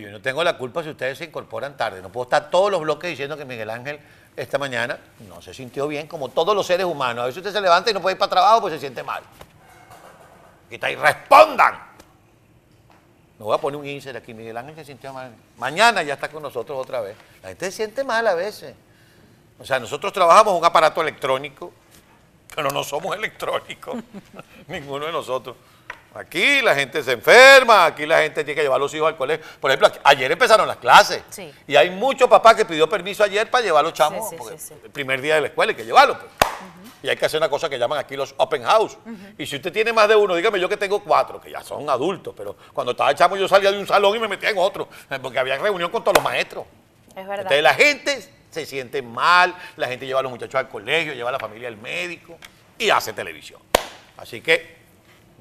Yo no tengo la culpa si ustedes se incorporan tarde. No puedo estar todos los bloques diciendo que Miguel Ángel esta mañana no se sintió bien, como todos los seres humanos. A veces usted se levanta y no puede ir para trabajo pues se siente mal. Y respondan. Me voy a poner un insert aquí. Miguel Ángel se sintió mal. Mañana ya está con nosotros otra vez. La gente se siente mal a veces. O sea, nosotros trabajamos un aparato electrónico, pero no somos electrónicos. Ninguno de nosotros. Aquí la gente se enferma, aquí la gente tiene que llevar a los hijos al colegio. Por ejemplo, aquí- ayer empezaron las clases. Sí. Y hay muchos papás que pidió permiso ayer para llevar a los chamos, Sí, sí, el primer día de la escuela hay que llevarlos. pues. Y hay que hacer una cosa que llaman aquí los open house. Y si usted tiene más de uno, dígame yo que tengo cuatro, que ya son adultos, pero cuando estaba chamo yo salía de un salón y me metía en otro, eh, porque había reunión con todos los maestros. Es verdad. Entonces la gente se siente mal, la gente lleva a los muchachos al colegio, lleva a la familia al médico y hace televisión. Así que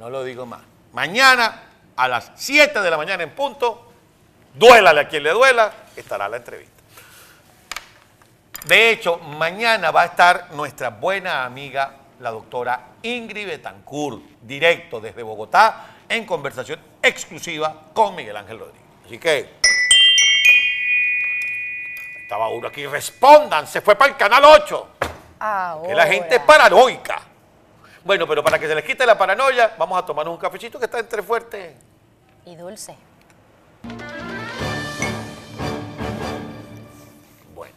no lo digo más. Mañana a las 7 de la mañana en punto, duélale a quien le duela, estará la entrevista. De hecho, mañana va a estar nuestra buena amiga, la doctora Ingrid Betancourt, directo desde Bogotá, en conversación exclusiva con Miguel Ángel Rodríguez. Así que estaba uno aquí, respondan, se fue para el canal 8. Que la gente es paranoica. Bueno, pero para que se les quite la paranoia, vamos a tomarnos un cafecito que está entre fuerte. Y dulce. Bueno,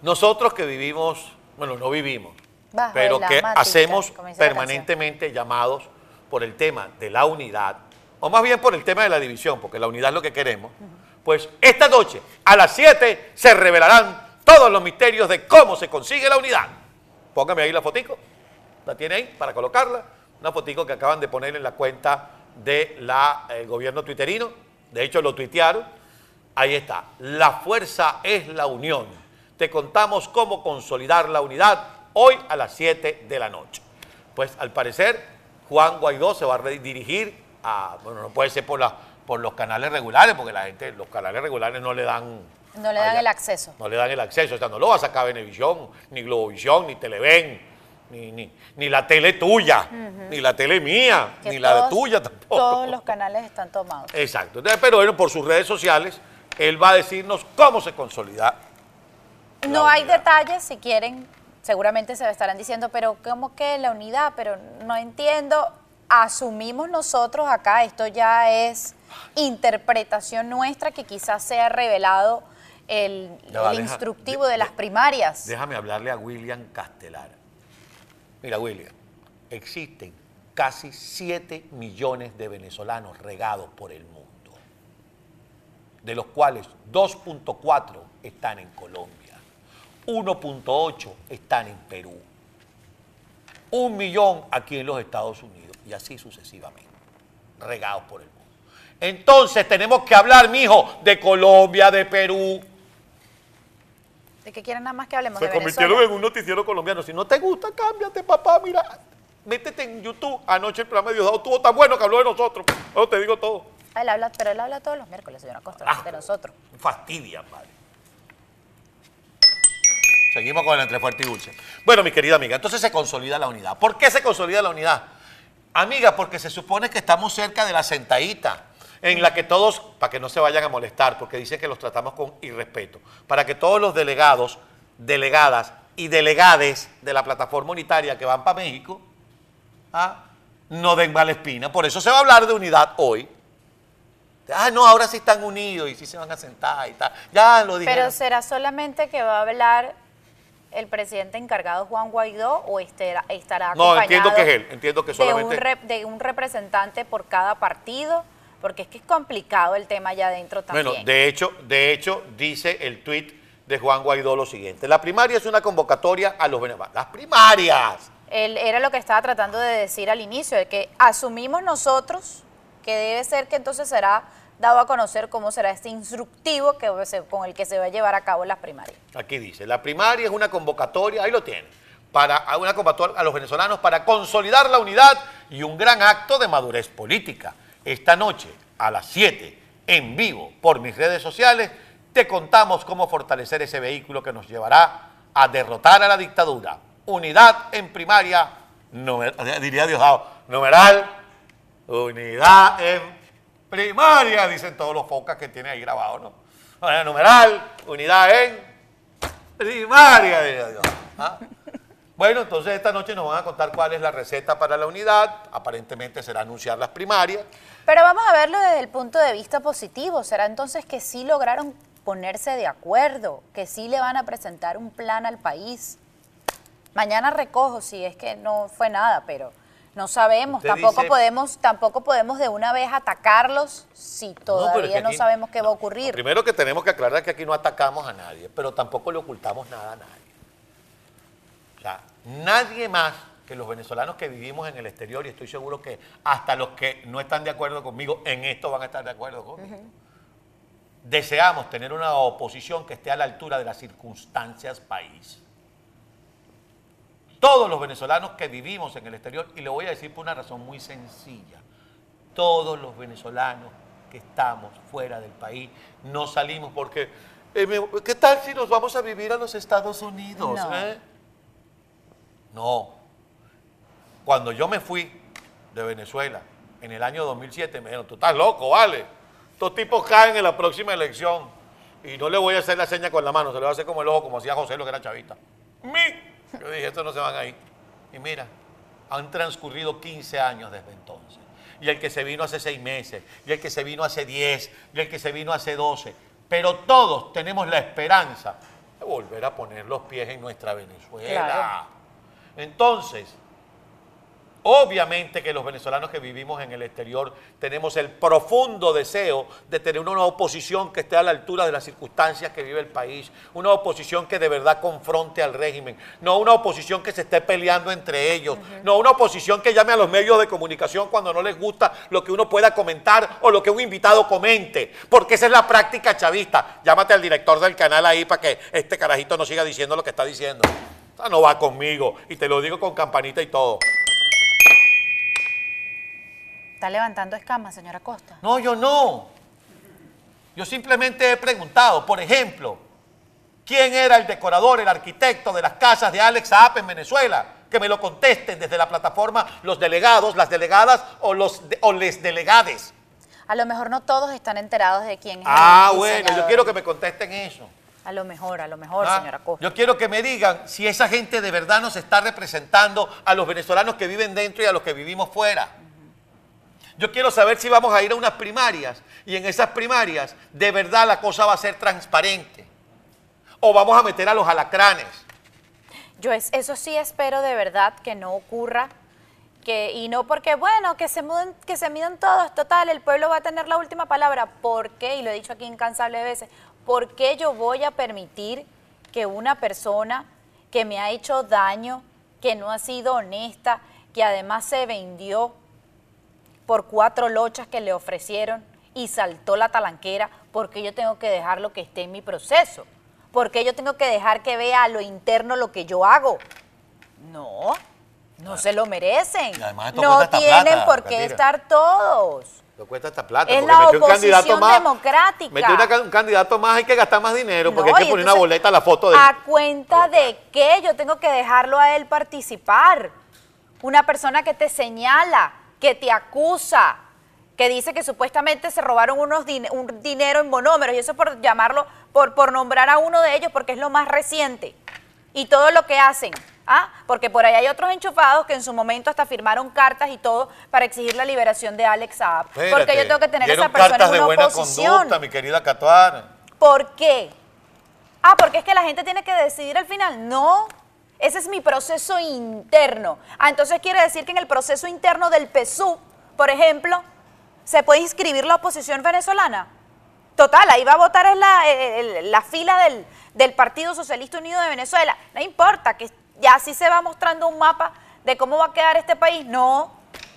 nosotros que vivimos, bueno, no vivimos, Bajo pero que hacemos permanentemente llamados por el tema de la unidad, o más bien por el tema de la división, porque la unidad es lo que queremos, pues esta noche a las 7 se revelarán todos los misterios de cómo se consigue la unidad. Póngame ahí la fotico, la tiene ahí para colocarla, una fotico que acaban de poner en la cuenta del gobierno twitterino, de hecho lo tuitearon, Ahí está. La fuerza es la unión. Te contamos cómo consolidar la unidad hoy a las 7 de la noche. Pues al parecer Juan Guaidó se va a redirigir a, bueno, no puede ser por, la, por los canales regulares, porque la gente, los canales regulares no le dan... No le dan allá. el acceso. No le dan el acceso, o sea, no lo va a sacar Venevisión, ni Globovisión, ni Televen, ni, ni, ni la tele tuya, ni la tele mía, Que ni la de tuya tampoco. Todos los canales están tomados. Exacto. Entonces, pero bueno, por sus redes sociales, él va a decirnos cómo se consolida. No hay detalles, si quieren, seguramente se estarán diciendo, pero ¿cómo que la unidad? Pero no entiendo. Asumimos nosotros acá, esto ya es interpretación nuestra que quizás sea revelado el, Ya va, el deja- instructivo de- de las primarias. Déjame hablarle a William Castelar. Mira, William, existen casi 7 millones de venezolanos regados por el mundo, de los cuales 2.4 están en Colombia, 1.8 están en Perú, un millón aquí en los Estados Unidos y así sucesivamente, regados por el mundo. Entonces tenemos que hablar, mijo, de Colombia, de Perú, ¿De qué quieren nada más que hablemos se de convirtieron Venezuela? en un noticiero colombiano. Si no te gusta, cámbiate, papá. Mira, métete en YouTube. Anoche el programa de Diosdado estuvo tan bueno que habló de nosotros. No te digo todo. Él habla, pero él habla todos los miércoles, señora Costa, Ah. de nosotros. Fastidia, padre. Seguimos con el entre fuerte y dulce. Bueno, mi querida amiga, entonces se consolida la unidad. ¿Por qué se consolida la unidad? Amiga, porque se supone que estamos cerca de la sentadita, en la que todos, para que no se vayan a molestar, porque dicen que los tratamos con irrespeto, para que todos los delegados, delegadas y delegades de la plataforma unitaria que van para México, ah, no den mala espina. Por eso se va a hablar de unidad hoy. Ah, no, ahora sí están unidos y sí se van a sentar y tal. Ya lo dijeron. Pero ¿será solamente que va a hablar el presidente encargado Juan Guaidó o estará, estará No, acompañado entiendo que es él, entiendo que de un, solamente- rep- de un representante por cada partido? Porque es que es complicado el tema allá adentro también. Bueno, de hecho, de hecho, dice el tuit de Juan Guaidó lo siguiente. La primaria es una convocatoria a los venezolanos. Las primarias. Él era lo que estaba tratando de decir al inicio, de que asumimos nosotros que debe ser que entonces será dado a conocer cómo será este instructivo que se- con el que se va a llevar a cabo las primarias. Aquí dice, la primaria es una convocatoria, ahí lo tiene, para una convocatoria a los venezolanos para consolidar la unidad y un gran acto de madurez política. Esta noche, a las 7, en vivo, por mis redes sociales, te contamos cómo fortalecer ese vehículo que nos llevará a derrotar a la dictadura. Unidad en primaria, numer- diría Diosdado, numeral, unidad en Primaria, dicen todos los focas que tiene ahí grabado, ¿no? Numeral, unidad en primaria. diría yo. ¿Ah? Bueno, entonces esta noche nos van a contar cuál es la receta para la unidad. Aparentemente será anunciar las primarias. Pero vamos a verlo desde el punto de vista positivo. ¿Será entonces que sí lograron ponerse de acuerdo, que sí le van a presentar un plan al país? Mañana recojo si es que no fue nada, pero no sabemos. Usted tampoco dice- podemos, tampoco podemos de una vez atacarlos si es todavía no, sabemos qué va a ocurrir. Primero que tenemos que aclarar que aquí no atacamos a nadie, pero tampoco le ocultamos nada a nadie. Sea, nadie más que los venezolanos que vivimos en el exterior, y estoy seguro que hasta los que no están de acuerdo conmigo en esto van a estar de acuerdo conmigo. Deseamos tener una oposición que esté a la altura de las circunstancias país. Todos los venezolanos que vivimos en el exterior, y lo voy a decir por una razón muy sencilla, todos los venezolanos que estamos fuera del país no salimos porque, eh, ¿qué tal si nos vamos a vivir a los Estados Unidos? No. eh? No. Cuando yo me fui de Venezuela en el año 2007, me dijeron, tú estás loco, vale. Estos tipos caen en la próxima elección. Y no le voy a hacer la seña con la mano, se le voy a hacer como el ojo, como hacía José, lo que era chavista. ¡Mi! Yo dije, estos no se van a ir. Y mira, han transcurrido 15 años desde entonces. Y el que se vino hace 6 meses, y el que se vino hace 10, y el que se vino hace 12. Pero todos tenemos la esperanza de volver a poner los pies en nuestra Venezuela. Claro. Entonces, obviamente que los venezolanos que vivimos en el exterior tenemos el profundo deseo de tener una oposición que esté a la altura de las circunstancias que vive el país, una oposición que de verdad confronte al régimen, no una oposición que se esté peleando entre ellos, no una oposición que llame a los medios de comunicación cuando no les gusta lo que uno pueda comentar o lo que un invitado comente, porque esa es la práctica chavista. Llámate al director del canal ahí para que este carajito no siga diciendo lo que está diciendo. Esta no va conmigo y te lo digo con campanita y todo. Está levantando escamas, señora Costa. No, yo no. Yo simplemente he preguntado, por ejemplo, ¿quién era el decorador, el arquitecto de las casas de Alex Saab en Venezuela? Que me lo contesten desde la plataforma los delegados, las delegadas o los de- o les delegades. A lo mejor no todos están enterados de quién es Ah, el bueno, yo quiero que me contesten eso. A lo mejor, a lo mejor, Ah, señora Costa. Yo quiero que me digan si esa gente de verdad nos está representando a los venezolanos que viven dentro y a los que vivimos fuera. Yo quiero saber si vamos a ir a unas primarias y en esas primarias de verdad la cosa va a ser transparente. O vamos a meter a los alacranes. Yo es, eso sí espero de verdad que no ocurra. Que, y no porque, bueno, que se, muden, que se midan todos, total, el pueblo va a tener la última palabra. ¿Por qué? Y lo he dicho aquí incansables veces. ¿Por qué yo voy a permitir que una persona que me ha hecho daño, que no ha sido honesta, que además se vendió por cuatro lochas que le ofrecieron y saltó la talanquera, porque yo tengo que dejar lo que esté en mi proceso? porque yo tengo que dejar que vea a lo interno lo que yo hago? No, no se lo merecen. No tienen plata, por qué estar todos. Lo cuesta esta plata. Es porque la metió un candidato oposición más. democrática. Metió una un candidato más, hay que gastar más dinero porque No, hay que poner una boleta a la foto de. ¿A cuenta de qué yo tengo que dejarlo a él participar? Una persona que te señala, que te acusa, que dice que supuestamente se robaron unos din- un dinero en monómeros, y eso por llamarlo, por, por nombrar a uno de ellos, porque es lo más reciente. Y todo lo que hacen. ¿Ah? Porque por ahí hay otros enchufados que en su momento hasta firmaron cartas y todo para exigir la liberación de Alex Saab. Porque Espérate, yo tengo que tener a esa persona cartas en de buena oposición. conducta, mi querida Catuar. ¿Por qué? Ah, porque es que la gente tiene que decidir al final. No, ese es mi proceso interno. Ah, entonces quiere decir que en el proceso interno del PSU, por ejemplo, se puede inscribir la oposición venezolana. Total, ahí va a votar es la, el- la fila del, del Partido Socialista Unido de Venezuela. No importa, que ya así se va mostrando un mapa de cómo va a quedar este país. No,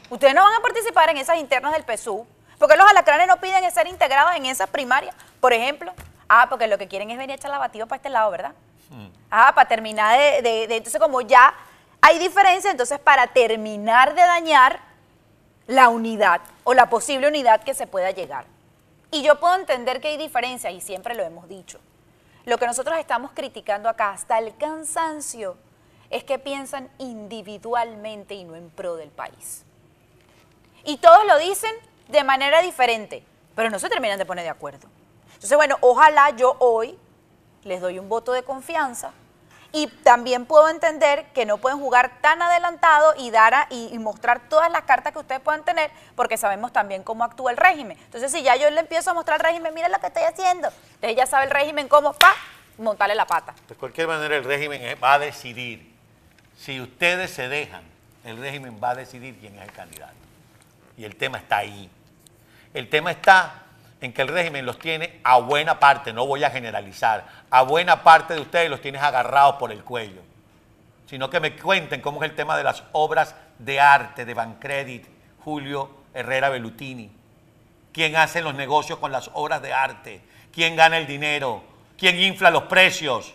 ustedes no van a participar en esas internas del PSU. porque los alacranes no piden ser integrados en esas primarias, por ejemplo? Ah, porque lo que quieren es venir a echar la bativa para este lado, ¿verdad? Ah, para terminar de, de- de- Entonces, como ya hay diferencia, entonces para terminar de dañar la unidad o la posible unidad que se pueda llegar. Y yo puedo entender que hay diferencias y siempre lo hemos dicho. Lo que nosotros estamos criticando acá hasta el cansancio es que piensan individualmente y no en pro del país. Y todos lo dicen de manera diferente, pero no se terminan de poner de acuerdo. Entonces, bueno, ojalá yo hoy les doy un voto de confianza y también puedo entender que no pueden jugar tan adelantado y dar y, mostrar todas las cartas que ustedes puedan tener, porque sabemos también cómo actúa el régimen. Entonces, si ya yo le empiezo a mostrar al régimen, mira lo que estoy haciendo, entonces ya sabe el régimen cómo, pa, montarle la pata. De cualquier manera, el régimen va a decidir. Si ustedes se dejan, el régimen va a decidir quién es el candidato. Y el tema está ahí. El tema está en que el régimen los tiene a buena parte, no voy a generalizar, a buena parte de ustedes los tienes agarrados por el cuello. Sino que me cuenten cómo es el tema de las obras de arte de Bancredit, Julio Herrera Bellutini. ¿Quién hace los negocios con las obras de arte? ¿Quién gana el dinero? ¿Quién infla los precios?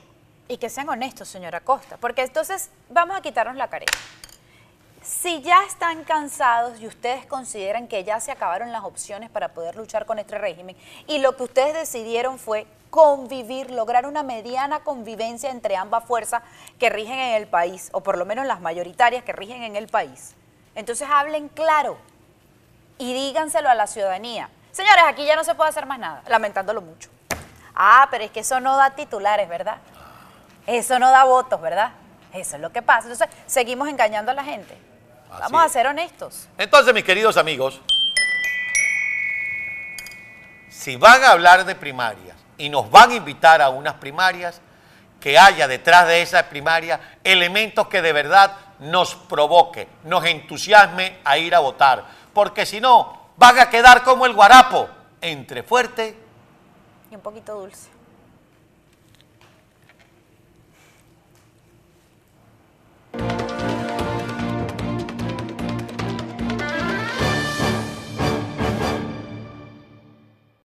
Y que sean honestos, señora Costa, porque entonces vamos a quitarnos la careta. Si ya están cansados y ustedes consideran que ya se acabaron las opciones para poder luchar con este régimen y lo que ustedes decidieron fue convivir, lograr una mediana convivencia entre ambas fuerzas que rigen en el país, o por lo menos las mayoritarias que rigen en el país, entonces hablen claro y díganselo a la ciudadanía. Señores, aquí ya no se puede hacer más nada, lamentándolo mucho. Ah, pero es que eso no da titulares, ¿verdad? Eso no da votos, ¿verdad? Eso es lo que pasa. Entonces, seguimos engañando a la gente. Vamos a ser honestos. Entonces, mis queridos amigos, si van a hablar de primarias y nos van a invitar a unas primarias, que haya detrás de esa primaria elementos que de verdad nos provoque, nos entusiasme a ir a votar. Porque si no, van a quedar como el guarapo, entre fuerte y un poquito dulce.